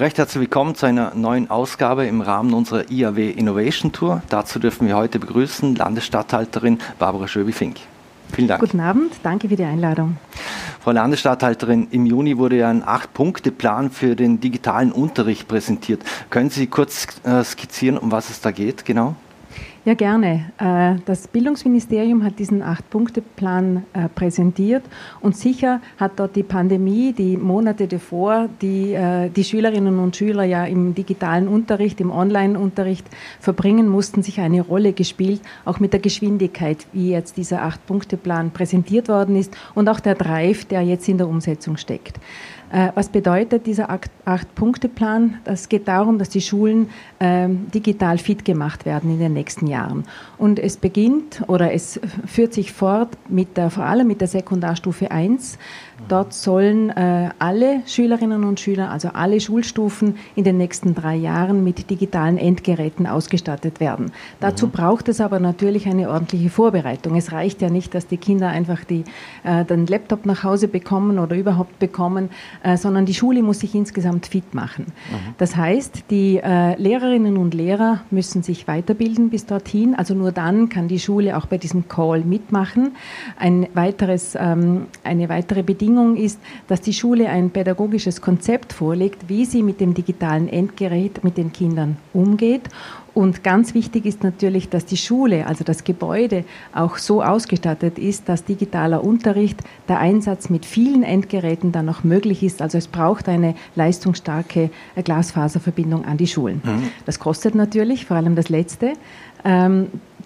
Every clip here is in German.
Recht herzlich willkommen zu einer neuen Ausgabe im Rahmen unserer IAW Innovation Tour. Dazu dürfen wir heute begrüßen Landesstatthalterin Barbara Schöbi-Fink. Vielen Dank. Guten Abend, danke für die Einladung. Frau Landesstatthalterin, im Juni wurde ja ein Acht-Punkte-Plan für den digitalen Unterricht präsentiert. Können Sie kurz äh, skizzieren, um was es da geht, genau? Ja, gerne. Äh, das Bildungsministerium hat diesen Acht-Punkte-Plan äh, präsentiert und sicher hat dort die Pandemie, die Monate davor, die äh, die Schülerinnen und Schüler ja im digitalen Unterricht, im Online-Unterricht verbringen mussten, sich eine Rolle gespielt, auch mit der Geschwindigkeit, wie jetzt dieser Acht-Punkte-Plan präsentiert worden ist und auch der Drive, der jetzt in der Umsetzung steckt. Äh, was bedeutet dieser Acht-Punkte-Plan? Es geht darum, dass die Schulen ähm, digital fit gemacht werden in den nächsten Jahren. Und es beginnt oder es führt sich fort mit der, vor allem mit der Sekundarstufe 1. Dort sollen äh, alle Schülerinnen und Schüler, also alle Schulstufen in den nächsten drei Jahren mit digitalen Endgeräten ausgestattet werden. Dazu mhm. braucht es aber natürlich eine ordentliche Vorbereitung. Es reicht ja nicht, dass die Kinder einfach die, äh, den Laptop nach Hause bekommen oder überhaupt bekommen, sondern die Schule muss sich insgesamt fit machen. Mhm. Das heißt, die äh, Lehrerinnen und Lehrer müssen sich weiterbilden bis dorthin. Also nur dann kann die Schule auch bei diesem Call mitmachen. Ein weiteres, ähm, eine weitere Bedingung ist, dass die Schule ein pädagogisches Konzept vorlegt, wie sie mit dem digitalen Endgerät mit den Kindern umgeht und ganz wichtig ist natürlich, dass die Schule, also das Gebäude, auch so ausgestattet ist, dass digitaler Unterricht, der Einsatz mit vielen Endgeräten dann noch möglich ist. Also es braucht eine leistungsstarke Glasfaserverbindung an die Schulen. Mhm. Das kostet natürlich, vor allem das Letzte.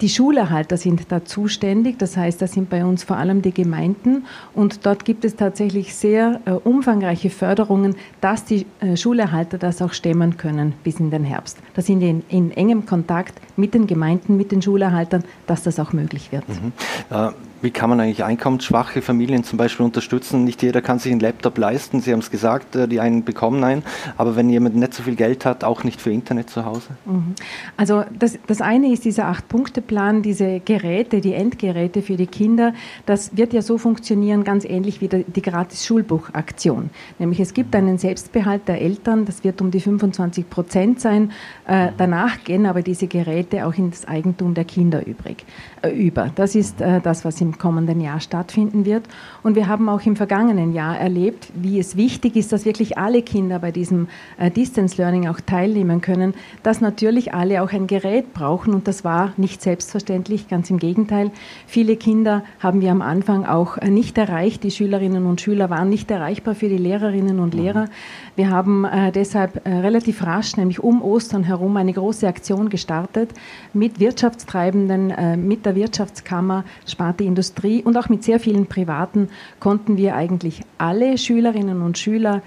Die Schulerhalter sind da zuständig, das heißt, das sind bei uns vor allem die Gemeinden und dort gibt es tatsächlich sehr äh, umfangreiche Förderungen, dass die äh, Schulerhalter das auch stemmen können bis in den Herbst. Da sind wir in, in engem Kontakt mit den Gemeinden, mit den Schulerhaltern, dass das auch möglich wird. Mhm. Äh, wie kann man eigentlich einkommensschwache Familien zum Beispiel unterstützen? Nicht jeder kann sich einen Laptop leisten, Sie haben es gesagt, äh, die einen bekommen einen, aber wenn jemand nicht so viel Geld hat, auch nicht für Internet zu Hause? Mhm. Also das, das eine ist dieser Acht-Punkte-Plan, diese Geräte, die Endgeräte für die Kinder, das wird ja so funktionieren, ganz ähnlich wie die Gratis-Schulbuch-Aktion. Nämlich es gibt einen Selbstbehalt der Eltern, das wird um die 25 Prozent sein. Äh, danach gehen aber diese Geräte auch ins Eigentum der Kinder übrig, äh, über. Das ist das, was im kommenden Jahr stattfinden wird. Und wir haben auch im vergangenen Jahr erlebt, wie es wichtig ist, dass wirklich alle Kinder bei diesem äh, Distance Learning auch teilnehmen können, dass natürlich alle auch ein Gerät brauchen. Und das war nicht selbstverständlich, ganz im Gegenteil. Viele Kinder haben wir am Anfang auch äh, nicht erreicht. Die Schülerinnen und Schüler waren nicht erreichbar für die Lehrerinnen und Lehrer. Wir haben äh, deshalb relativ rasch, nämlich um Ostern herum, eine große Aktion gestartet mit Wirtschaftstreibenden, mit der Wirtschaftskammer, Sparte Industrie Industrie und auch mit sehr vielen Privaten konnten wir eigentlich alle Schülerinnen und Schüler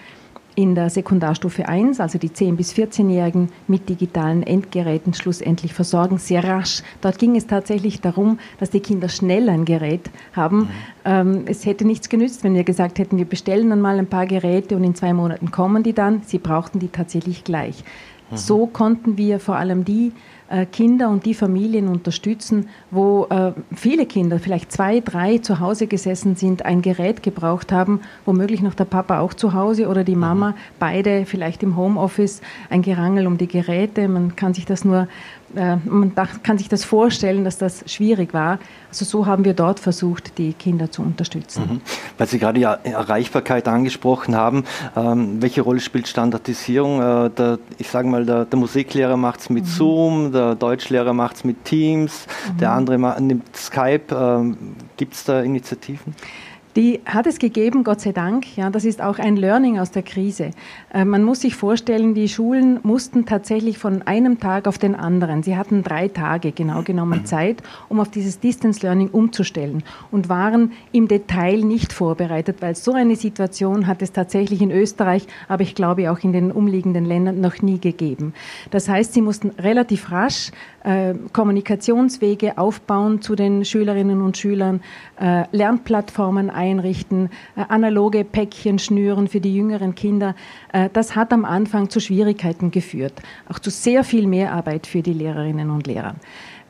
in der Sekundarstufe 1, also die 10- bis 14-Jährigen, mit digitalen Endgeräten schlussendlich versorgen, sehr rasch. Dort ging es tatsächlich darum, dass die Kinder schnell ein Gerät haben. Ähm, es hätte nichts genützt, wenn wir gesagt hätten, wir bestellen dann mal ein paar Geräte und in zwei Monaten kommen die dann. Sie brauchten die tatsächlich gleich. Mhm. So konnten wir vor allem die Kinder und die Familien unterstützen, wo äh, viele Kinder, vielleicht zwei, drei zu Hause gesessen sind, ein Gerät gebraucht haben, womöglich noch der Papa auch zu Hause oder die Mama, mhm. beide vielleicht im Homeoffice, ein Gerangel um die Geräte. Man kann sich das nur äh, man kann sich das vorstellen, dass das schwierig war. Also so haben wir dort versucht, die Kinder zu unterstützen. Mhm. Weil Sie gerade die Erreichbarkeit angesprochen haben, ähm, welche Rolle spielt Standardisierung? Äh, der, ich sage mal, der, der Musiklehrer macht es mit mhm. Zoom, der Deutschlehrer macht es mit Teams, mhm. der andere nimmt Skype. Ähm, Gibt es da Initiativen? Die hat es gegeben, Gott sei Dank. Ja, das ist auch ein Learning aus der Krise. Äh, man muss sich vorstellen, die Schulen mussten tatsächlich von einem Tag auf den anderen, sie hatten drei Tage genau genommen Zeit, um auf dieses Distance Learning umzustellen und waren im Detail nicht vorbereitet, weil so eine Situation hat es tatsächlich in Österreich, aber ich glaube auch in den umliegenden Ländern noch nie gegeben. Das heißt, sie mussten relativ rasch äh, Kommunikationswege aufbauen zu den Schülerinnen und Schülern, äh, Lernplattformen einrichten, äh, analoge Päckchen schnüren für die jüngeren Kinder. Äh, das hat am Anfang zu Schwierigkeiten geführt, auch zu sehr viel Mehrarbeit für die Lehrerinnen und Lehrer.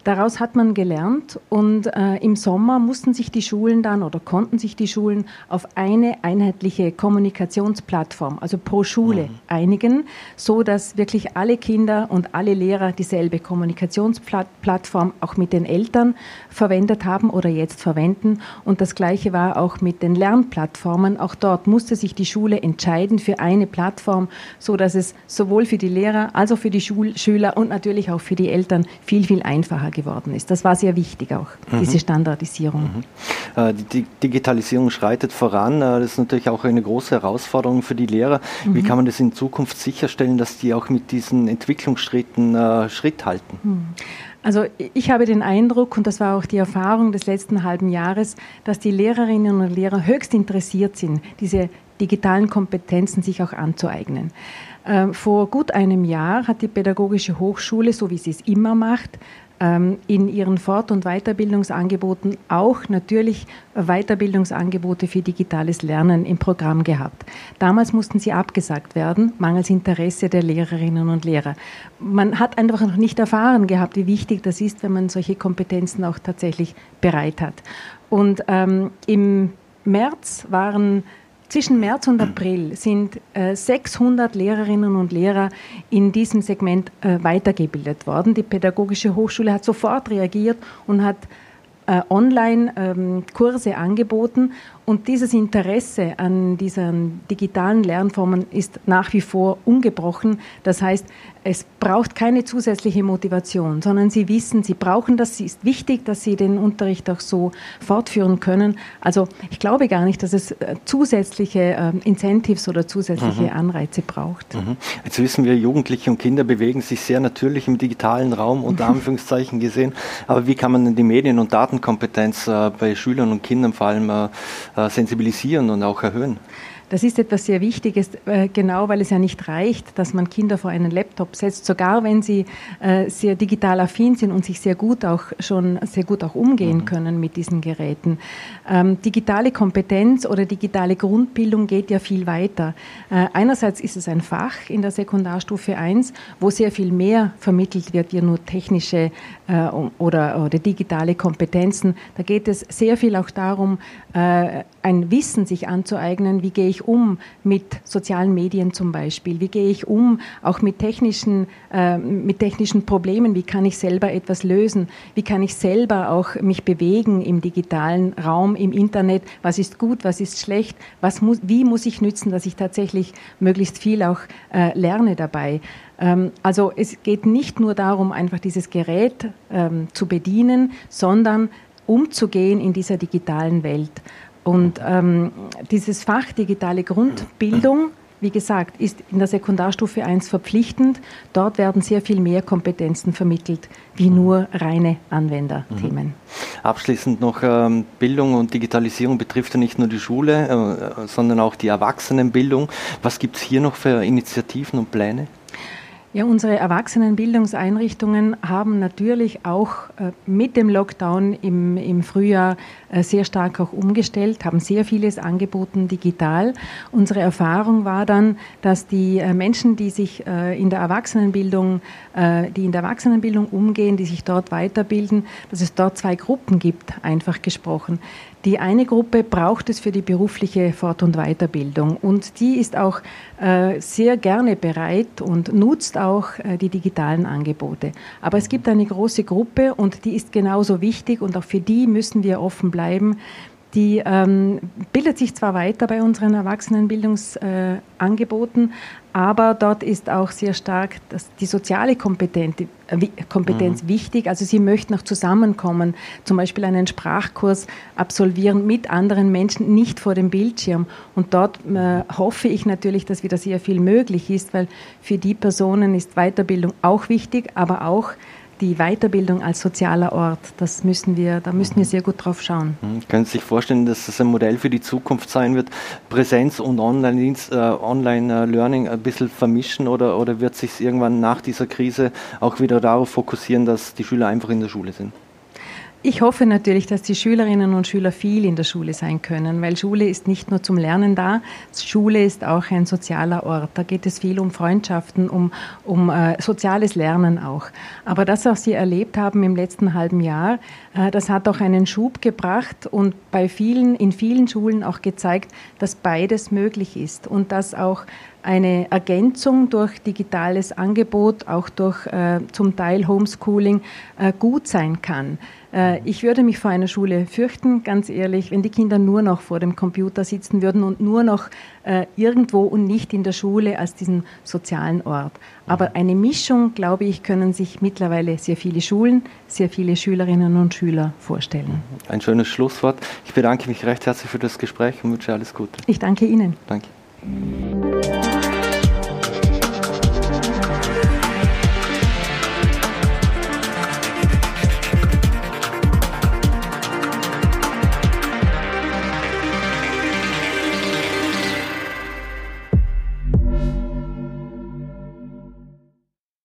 Daraus hat man gelernt und äh, im Sommer mussten sich die Schulen dann oder konnten sich die Schulen auf eine einheitliche Kommunikationsplattform, also pro Schule, mhm. einigen, so dass wirklich alle Kinder und alle Lehrer dieselbe Kommunikationsplattform auch mit den Eltern verwendet haben oder jetzt verwenden. Und das Gleiche war auch mit den Lernplattformen. Auch dort musste sich die Schule entscheiden für eine Plattform, so dass es sowohl für die Lehrer als auch für die Schul Schüler und natürlich auch für die Eltern viel, viel einfacher geworden ist. Das war sehr wichtig auch, mhm. diese Standardisierung. Mhm. Äh, die Digitalisierung schreitet voran. Äh, das ist natürlich auch eine große Herausforderung für die Lehrer. Mhm. Wie kann man das in Zukunft sicherstellen, dass die auch mit diesen Entwicklungsschritten äh, Schritt halten? Mhm. Also ich habe den Eindruck, und das war auch die Erfahrung des letzten halben Jahres, dass die Lehrerinnen und Lehrer höchst interessiert sind, diese digitalen Kompetenzen sich auch anzueignen. Vor gut einem Jahr hat die Pädagogische Hochschule, so wie sie es immer macht, in ihren Fort- und Weiterbildungsangeboten auch natürlich Weiterbildungsangebote für digitales Lernen im Programm gehabt. Damals mussten sie abgesagt werden, mangels Interesse der Lehrerinnen und Lehrer. Man hat einfach noch nicht erfahren gehabt, wie wichtig das ist, wenn man solche Kompetenzen auch tatsächlich bereit hat. Und ähm, im März waren zwischen März und April sind äh, 600 Lehrerinnen und Lehrer in diesem Segment äh, weitergebildet worden. Die Pädagogische Hochschule hat sofort reagiert und hat äh, Online-Kurse ähm, angeboten. Und dieses Interesse an diesen digitalen Lernformen ist nach wie vor ungebrochen. Das heißt, es braucht keine zusätzliche Motivation, sondern sie wissen, sie brauchen das, es ist wichtig, dass sie den Unterricht auch so fortführen können. Also ich glaube gar nicht, dass es äh, zusätzliche äh, Incentives oder zusätzliche mhm. Anreize braucht. Mhm. Jetzt wissen wir, Jugendliche und Kinder bewegen sich sehr natürlich im digitalen Raum, unter Anführungszeichen gesehen. Aber wie kann man denn die Medien- und Datenkompetenz äh, bei Schülern und Kindern vor allem äh sensibilisieren und auch erhöhen? Das ist etwas sehr Wichtiges, äh, genau weil es ja nicht reicht, dass man Kinder vor einen Laptop setzt, sogar wenn sie äh, sehr digital affin sind und sich sehr gut auch schon sehr gut auch umgehen mhm. können mit diesen Geräten. Ähm, digitale Kompetenz oder digitale Grundbildung geht ja viel weiter. Äh, einerseits ist es ein Fach in der Sekundarstufe 1, wo sehr viel mehr vermittelt wird, wie nur technische oder, oder digitale Kompetenzen. Da geht es sehr viel auch darum, ein Wissen sich anzueignen, wie gehe ich ich um mit sozialen Medien zum Beispiel? Wie gehe ich um auch mit technischen, äh, mit technischen Problemen? Wie kann ich selber etwas lösen? Wie kann ich selber auch mich bewegen im digitalen Raum, im Internet? Was ist gut, was ist schlecht? Was muss, wie muss ich nützen, dass ich tatsächlich möglichst viel auch äh, lerne dabei? Ähm, also es geht nicht nur darum, einfach dieses Gerät ähm, zu bedienen, sondern umzugehen in dieser digitalen Welt. Und ähm, dieses Fach digitale Grundbildung, wie gesagt, ist in der Sekundarstufe 1 verpflichtend. Dort werden sehr viel mehr Kompetenzen vermittelt, wie nur reine Anwenderthemen. Mhm. Abschließend noch, ähm, Bildung und Digitalisierung betrifft ja nicht nur die Schule, äh, sondern auch die Erwachsenenbildung. Was gibt es hier noch für Initiativen und Pläne? Ja, unsere Erwachsenenbildungseinrichtungen haben natürlich auch äh, mit dem Lockdown im, im Frühjahr äh, sehr stark auch umgestellt, haben sehr vieles angeboten digital. Unsere Erfahrung war dann, dass die äh, Menschen, die sich in der Erwachsenenbildung, die in der Erwachsenenbildung umgehen, die sich dort weiterbilden, dass es dort zwei Gruppen gibt, einfach gesprochen. Die eine Gruppe braucht es für die berufliche Fort- und Weiterbildung und die ist auch äh, sehr gerne bereit und nutzt auch äh, die digitalen Angebote. Aber es gibt eine große Gruppe und die ist genauso wichtig und auch für die müssen wir offen bleiben, die ähm, bildet sich zwar weiter bei unseren Erwachsenenbildungsangeboten, äh, aber dort ist auch sehr stark das, die soziale Kompetenz, äh, Kompetenz mhm. wichtig. Also sie möchten auch zusammenkommen, zum Beispiel einen Sprachkurs absolvieren mit anderen Menschen, nicht vor dem Bildschirm. Und dort äh, hoffe ich natürlich, dass wieder sehr viel möglich ist, weil für die Personen ist Weiterbildung auch wichtig, aber auch die Weiterbildung als sozialer Ort, das müssen wir, da müssen wir mhm. sehr gut drauf schauen. Mhm. Können Sie sich vorstellen, dass das ein Modell für die Zukunft sein wird, Präsenz und Online-Learning äh, Online ein bisschen vermischen oder, oder wird sich irgendwann nach dieser Krise auch wieder darauf fokussieren, dass die Schüler einfach in der Schule sind? Ich hoffe natürlich, dass die Schülerinnen und Schüler viel in der Schule sein können, weil Schule ist nicht nur zum Lernen da, Schule ist auch ein sozialer Ort. Da geht es viel um Freundschaften, um, um äh, soziales Lernen auch. Aber das, was Sie erlebt haben im letzten halben Jahr, äh, das hat auch einen Schub gebracht und bei vielen, in vielen Schulen auch gezeigt, dass beides möglich ist und dass auch eine Ergänzung durch digitales Angebot, auch durch äh, zum Teil Homeschooling, äh, gut sein kann. Äh, ich würde mich vor einer Schule fürchten, ganz ehrlich, wenn die Kinder nur noch vor dem Computer sitzen würden und nur noch äh, irgendwo und nicht in der Schule als diesen sozialen Ort. Aber eine Mischung, glaube ich, können sich mittlerweile sehr viele Schulen, sehr viele Schülerinnen und Schüler vorstellen. Ein schönes Schlusswort. Ich bedanke mich recht herzlich für das Gespräch und wünsche alles Gute. Ich danke Ihnen. Danke.